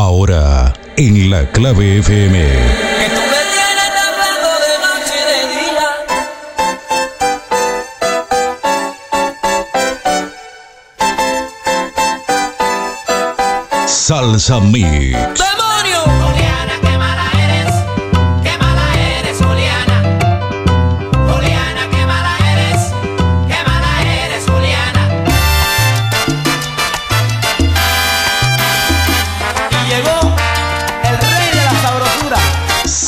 Ahora, en la clave FM. Salsa Mix. ¡Demonio!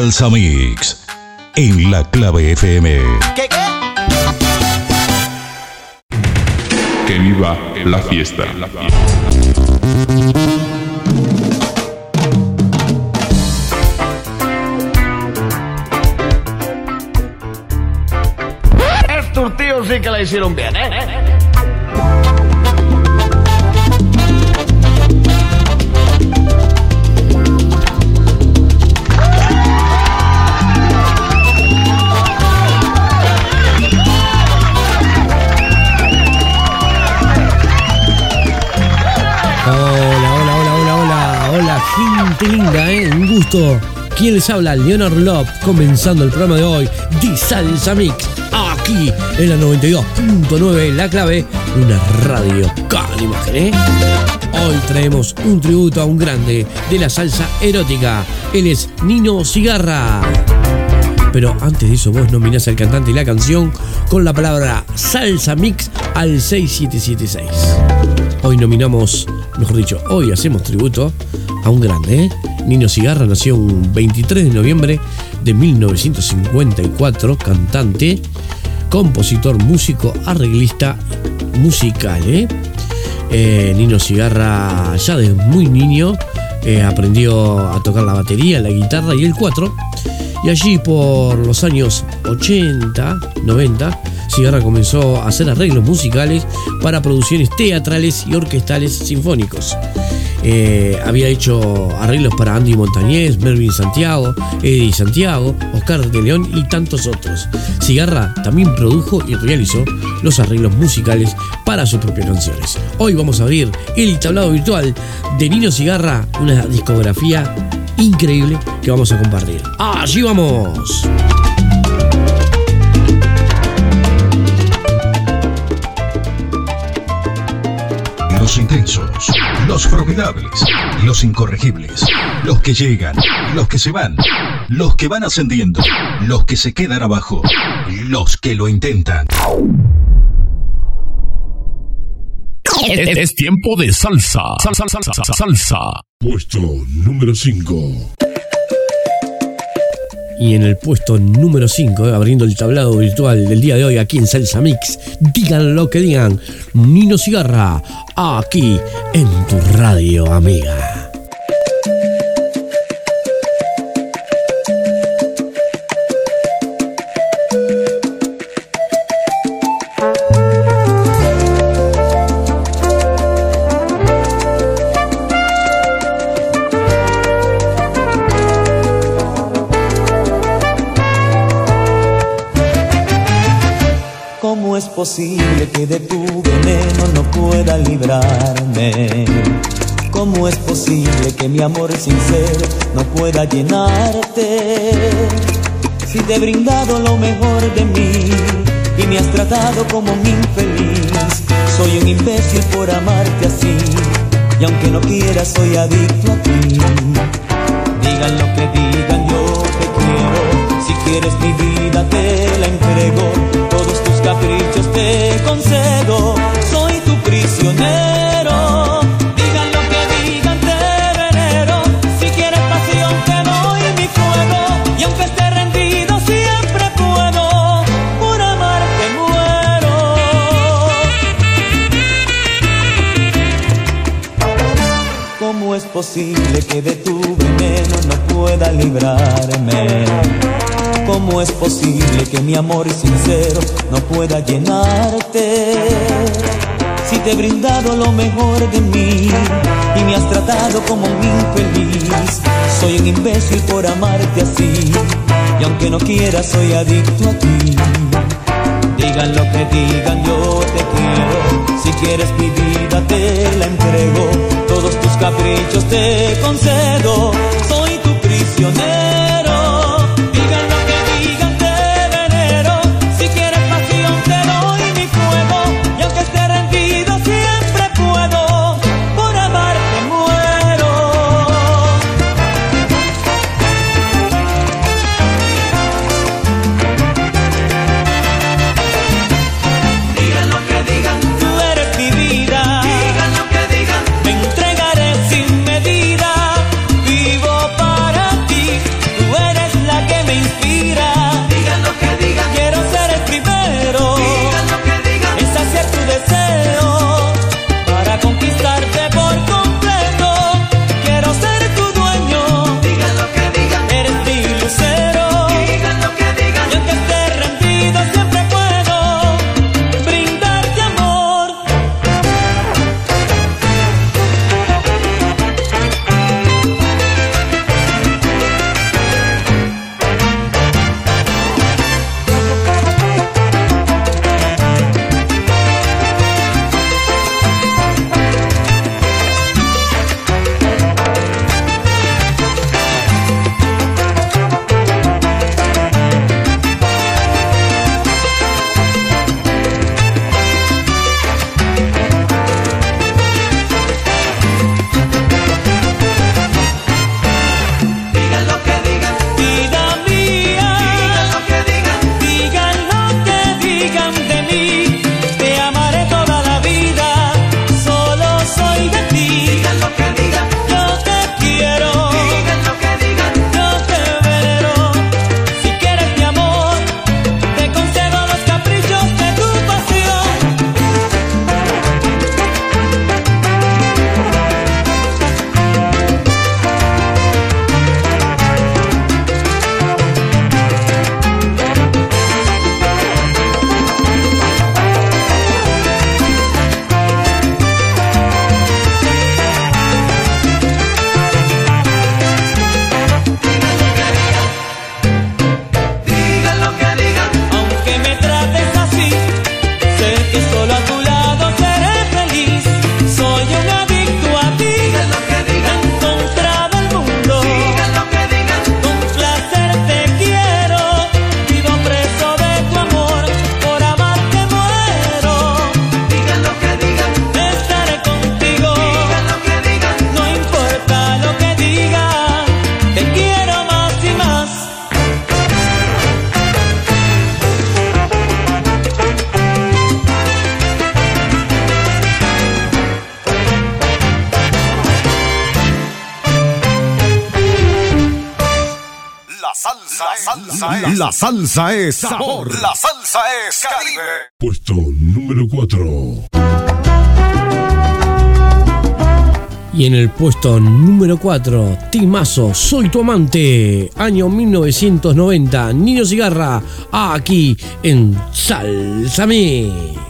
Salsa Mix. En la clave FM. ¿Qué qué? Que viva la fiesta. Estos tíos sí que la hicieron bien, ¿eh? Gusto. ¿Quién les habla? Leonard Lop, comenzando el programa de hoy de Salsa Mix, aquí en la 92.9, la clave, una radio con imagen, ¿eh? Hoy traemos un tributo a un grande de la salsa erótica. Él es Nino Cigarra. Pero antes de eso, vos nominás al cantante y la canción con la palabra salsa mix al 6776. Hoy nominamos, mejor dicho, hoy hacemos tributo a un grande, ¿eh? Nino Cigarra nació un 23 de noviembre de 1954, cantante, compositor, músico, arreglista musical, ¿eh? Eh, Nino Cigarra ya desde muy niño eh, aprendió a tocar la batería, la guitarra y el cuatro. Y allí por los años 80, 90, Cigarra comenzó a hacer arreglos musicales para producciones teatrales y orquestales sinfónicos. Eh, había hecho arreglos para Andy Montañez, Mervyn Santiago, Eddie Santiago, Oscar de León y tantos otros. Cigarra también produjo y realizó los arreglos musicales para sus propias canciones. Hoy vamos a abrir el tablado virtual de Nino Cigarra, una discografía increíble que vamos a compartir. ¡Allí vamos! Los intensos, los formidables, los incorregibles, los que llegan, los que se van, los que van ascendiendo, los que se quedan abajo, los que lo intentan. Es, es tiempo de salsa. Salsa, salsa, salsa, salsa. Puesto número 5. Y en el puesto número 5, abriendo el tablado virtual del día de hoy aquí en Salsa Mix, digan lo que digan, Nino Cigarra, aquí en tu radio, amiga. Posible que de tu veneno no pueda librarme? ¿Cómo es posible que mi amor sincero no pueda llenarte? Si te he brindado lo mejor de mí y me has tratado como un infeliz, soy un imbécil por amarte así. Y aunque no quiera, soy adicto a ti. Digan lo que digan, yo te quiero. Si quieres mi vida, te la entrego caprichos te concedo, soy tu prisionero. Digan lo que digan, te venero. Si quieres pasión, te doy mi fuego. Y aunque esté rendido, siempre puedo. Por amarte muero. ¿Cómo es posible que de tu veneno no pueda librarme? ¿Cómo es posible que mi amor sincero no pueda llenarte? Si te he brindado lo mejor de mí y me has tratado como un infeliz, soy un imbécil por amarte así y aunque no quiera soy adicto a ti. Digan lo que digan, yo te quiero. Si quieres mi vida te la entrego, todos tus caprichos te concedo. Soy tu prisionero. salsa es sabor. La salsa es Caribe. Puesto número 4. Y en el puesto número 4, Timazo, Soy tu amante, año 1990, Niño Cigarra, aquí en Salsa Mix.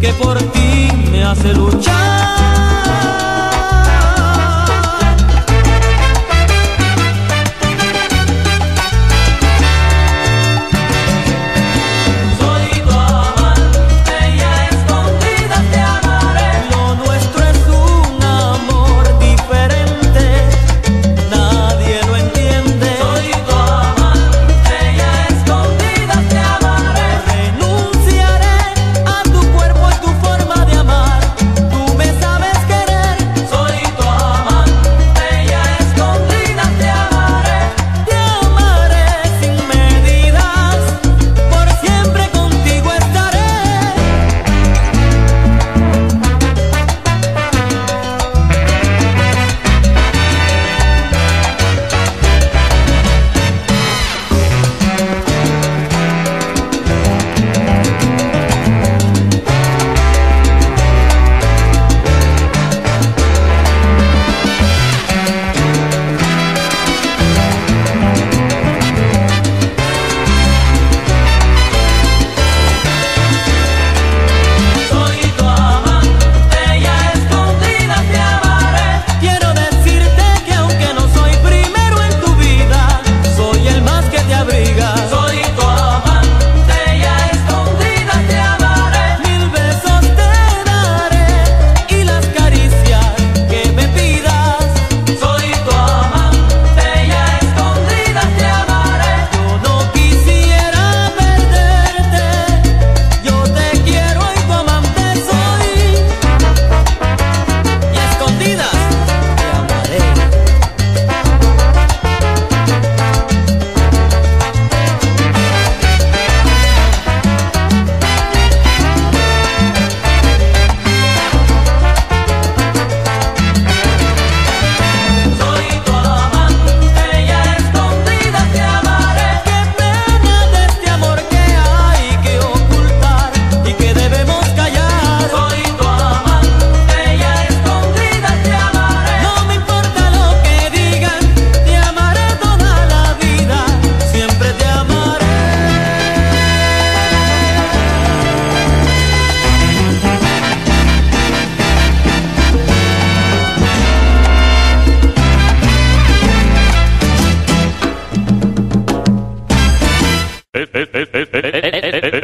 que por ti me hace luchar.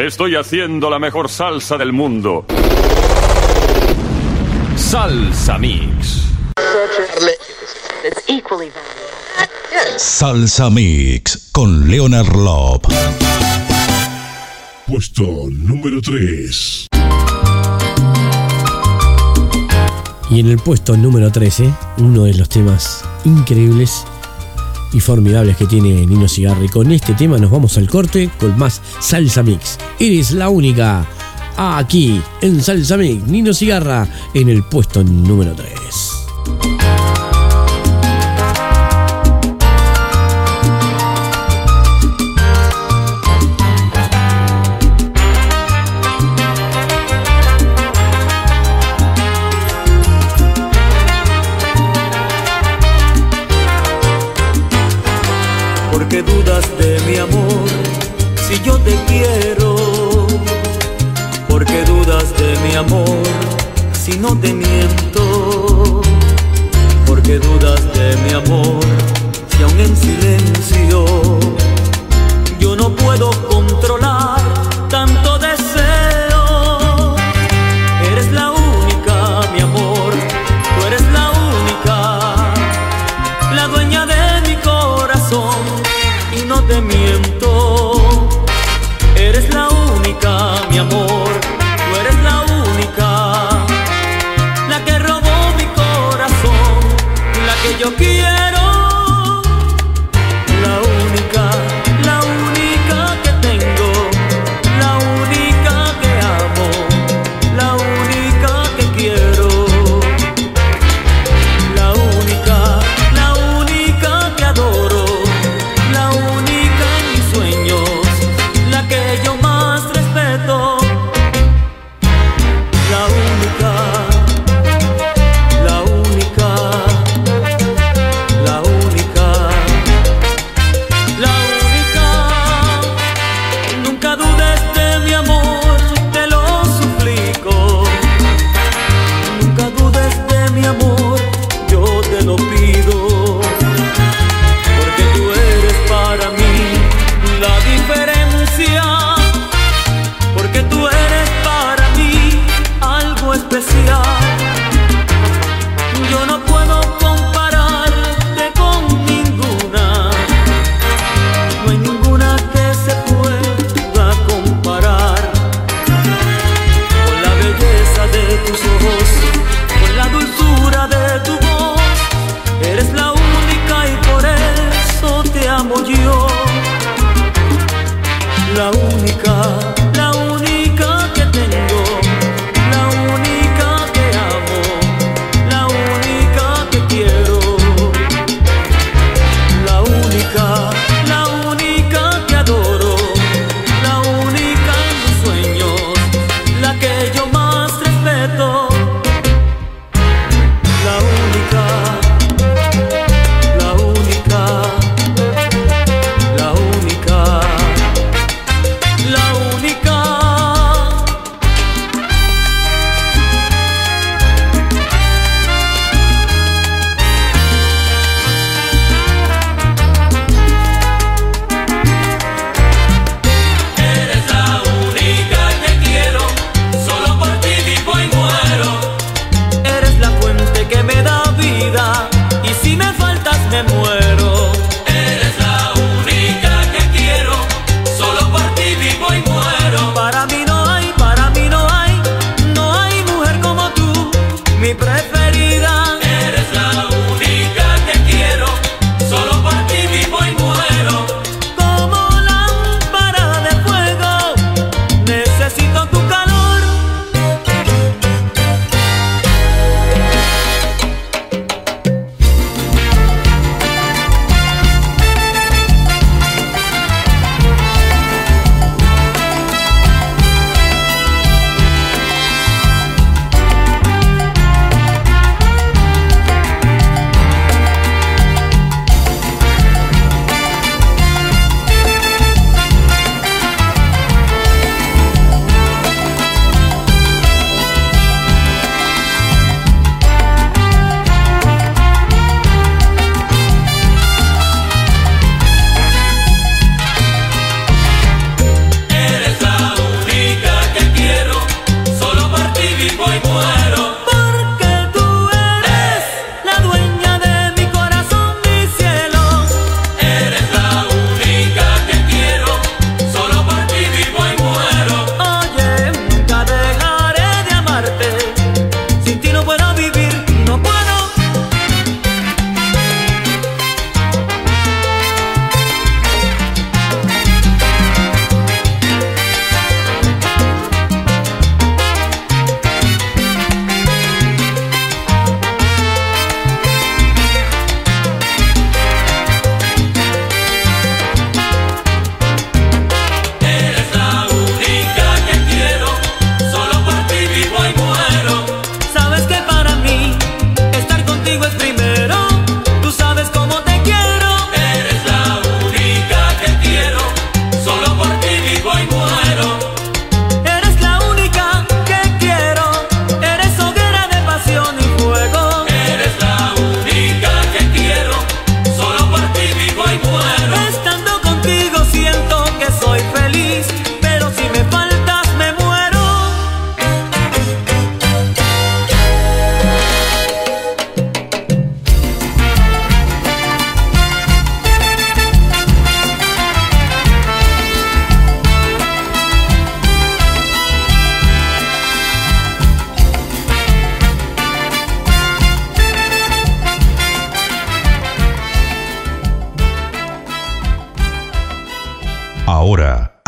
estoy haciendo la mejor salsa del mundo. Salsa Mix. Salsa Mix con Leonard Lop. Puesto número 3. Y en el puesto número 13, uno de los temas increíbles y formidables que tiene Nino Cigarri. Con este tema nos vamos al corte con más Salsa Mix. Eres la única aquí en Salsa Mix, Nino Cigarra en el puesto número 3. quiero. Porque dudas de mi amor si no te miento. Porque dudas de mi amor si aún en silencio yo no puedo controlar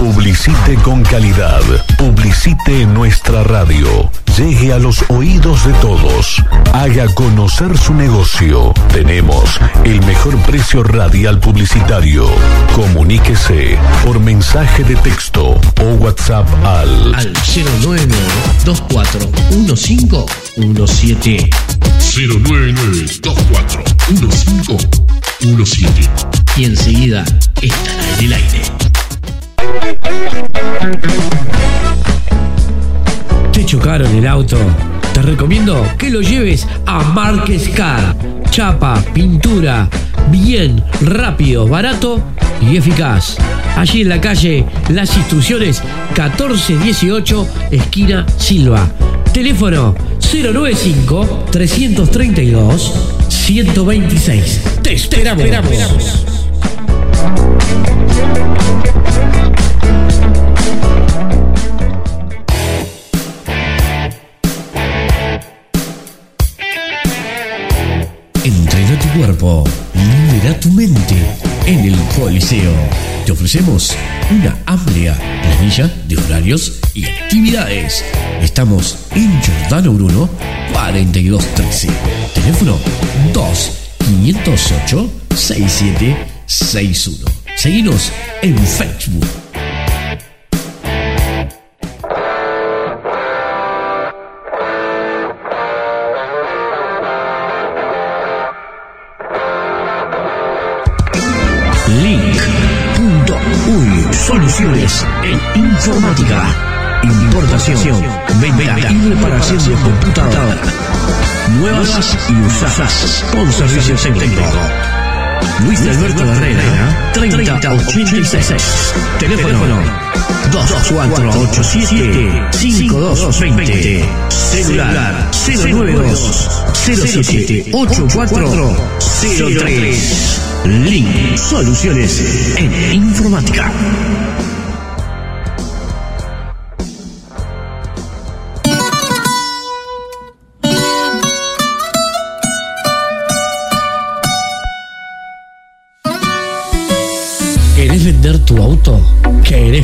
Publicite con calidad. Publicite en nuestra radio. Llegue a los oídos de todos. Haga conocer su negocio. Tenemos el mejor precio radial publicitario. Comuníquese por mensaje de texto o WhatsApp al Al 099-241517. 099-241517. Y enseguida estará en el aire. ¿Te chocaron el auto? Te recomiendo que lo lleves a Márquez Car. Chapa, pintura, bien, rápido, barato y eficaz. Allí en la calle Las Instrucciones 1418, esquina Silva. Teléfono 095 332 126. Te esperamos. Entrena tu cuerpo, libera tu mente en el Coliseo. Te ofrecemos una amplia planilla de horarios y actividades. Estamos en Giordano Bruno 4213. Teléfono 2 508 6761. Seguinos en Facebook. Soluciones en informática. Importación, venta y reparación de computadora. Nuevas y usadas con servicio técnico. Luis Alberto Herrera, 3086. Teléfono 2487-5220. Celular 092 07 8403. Link Soluciones en Informática.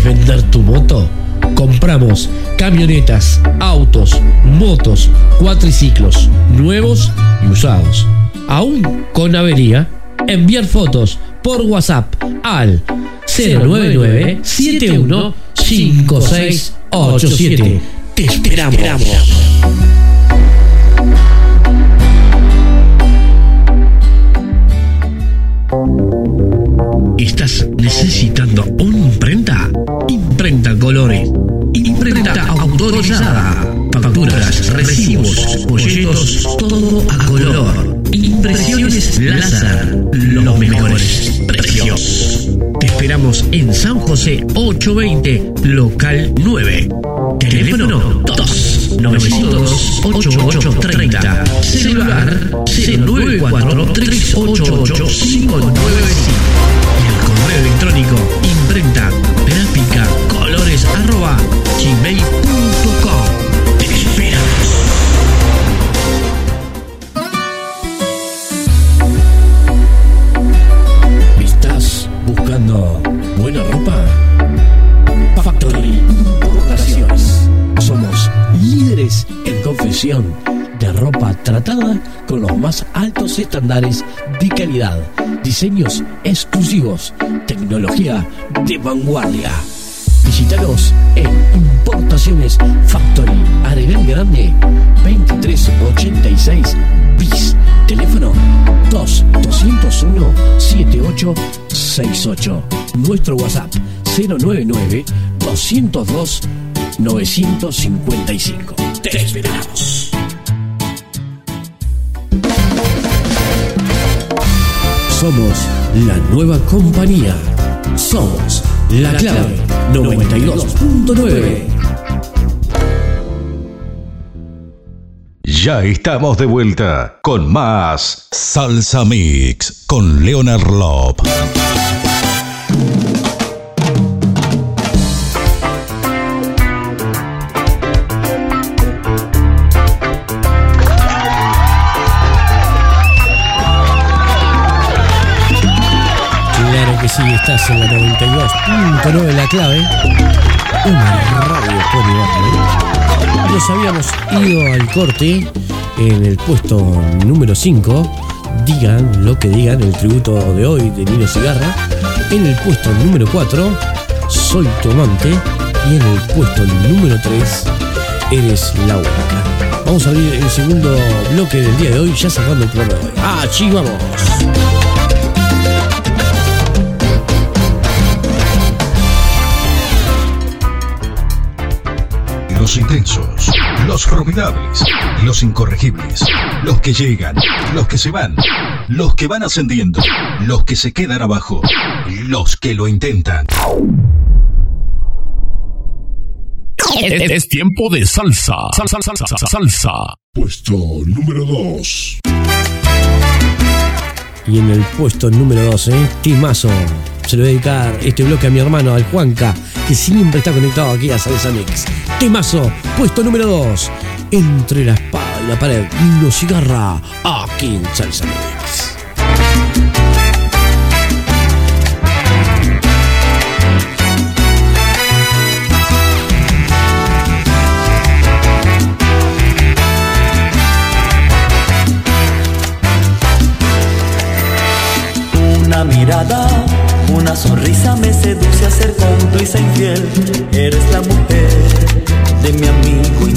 Vender tu moto? Compramos camionetas, autos, motos, cuatriciclos, nuevos y usados. Aún con avería, enviar fotos por WhatsApp al 099 71 5687. Te esperamos. ¿Estás necesitando una imprenta? Imprenta Colores. Imprenta autorizada. Facturas, recibos, folletos, todo a color. Impresiones láser. Los mejores precios. Te esperamos en San José 820, local 9. Teléfono 2 902 8830. Celular 094 388 595 y el correo electrónico imprenta arroba gmail.com. Te esperamos. ¿Estás buscando buena ropa? Factory Importaciones. Somos líderes en confección de ropa tratada con los más altos estándares de calidad, diseños exclusivos, tecnología de vanguardia. Visítanos en Importaciones Factory Arenal Grande 2386 bis. Teléfono 2 201 7868. Nuestro WhatsApp 099 202 955. Te esperamos. Somos la nueva compañía. Somos la clave 92.9. Ya estamos de vuelta con más Salsa Mix con Leonard Lop. Sí, estás en la 92.9 La Clave. Una radio polivalente. Nos habíamos ido al corte en el puesto número 5. Digan lo que digan, el tributo de hoy de Nino Cigarra. En el puesto número 4, Soy tu amante. Y en el puesto número 3, Eres la única. Vamos a abrir el segundo bloque del día de hoy, ya cerrando el programa de. ¡Ah, vamos! Los intensos, los formidables, los incorregibles, los que llegan, los que se van, los que van ascendiendo, los que se quedan abajo, los que lo intentan. Es, es tiempo de salsa. Salsa, salsa, salsa, salsa. Puesto número 2. Y en el puesto número 12, Timazo. Se lo voy a dedicar este bloque a mi hermano, al Juanca, que siempre está conectado aquí a Salsa Mix. Timazo, puesto número 2. Entre la espada y la pared, Nino Cigarra, aquí en Salsa Mix. Una mirada, una sonrisa me seduce a ser cómplice infiel. Eres la mujer de mi amigo y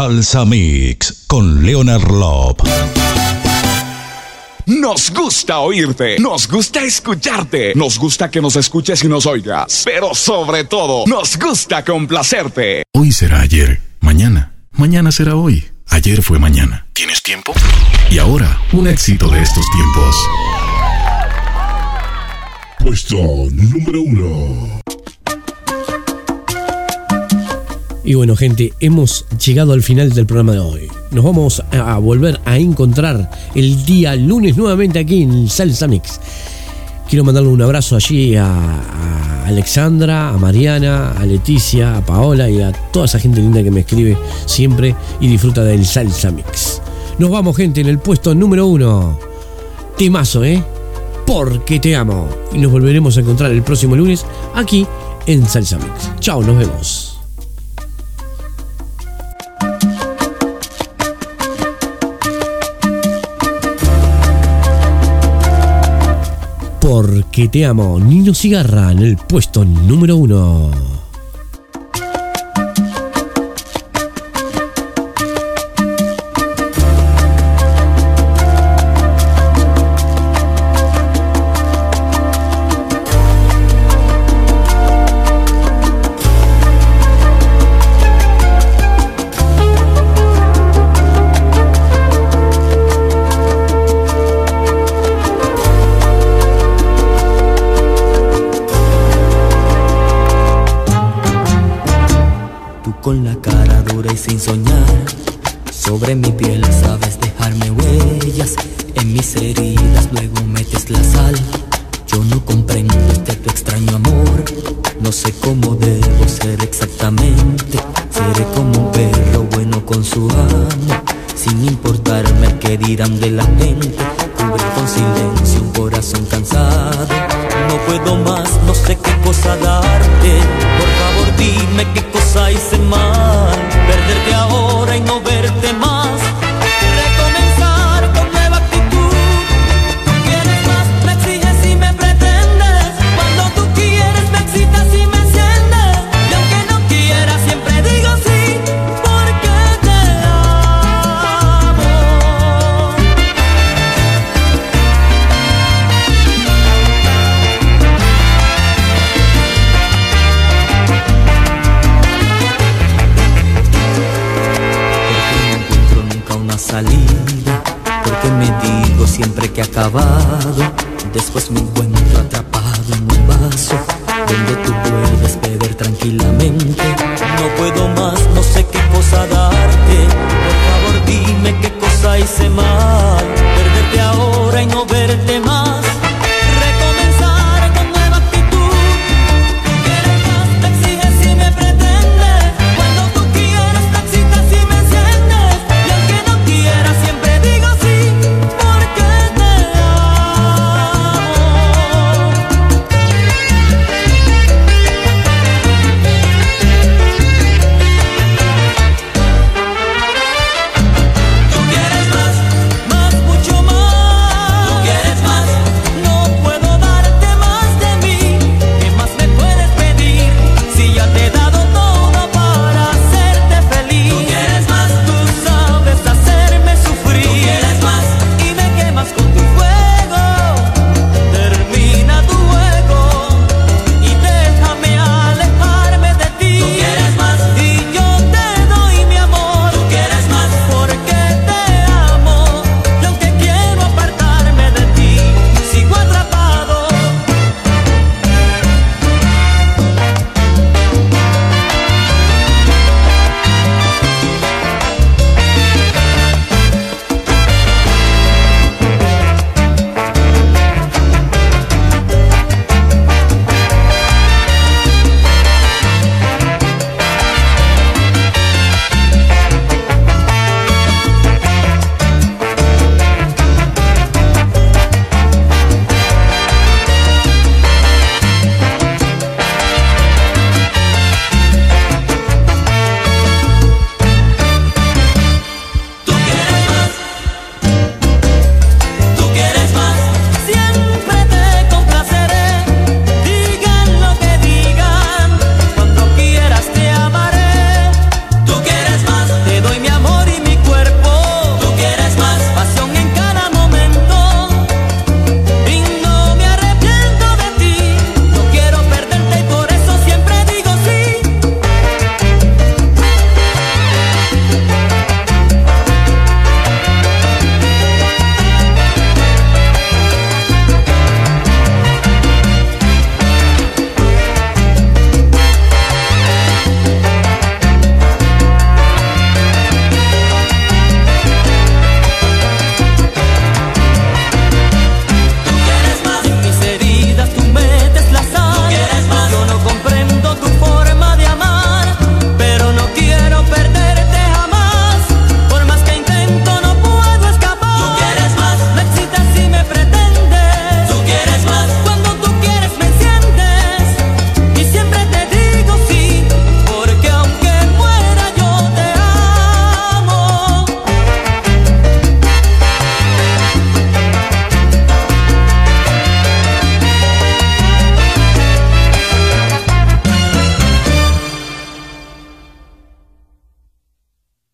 Salsa Mix con Leonard Lop. Nos gusta oírte, nos gusta escucharte, nos gusta que nos escuches y nos oigas, pero sobre todo, nos gusta complacerte. Hoy será ayer, mañana, mañana será hoy, ayer fue mañana. ¿Tienes tiempo? Y ahora, un éxito de estos tiempos. Puesto número uno. Y bueno, gente, hemos llegado al final del programa de hoy. Nos vamos a volver a encontrar el día lunes nuevamente aquí en Salsa Mix. Quiero mandarle un abrazo allí a, Alexandra, a Mariana, a Leticia, a Paola y a toda esa gente linda que me escribe siempre y disfruta del Salsa Mix. Nos vamos, gente, en el puesto número uno. Temazo, ¿eh? Porque te amo. Y nos volveremos a encontrar el próximo lunes aquí en Salsa Mix. Chao, nos vemos. Porque te amo, Nino Cigarra en el puesto número uno.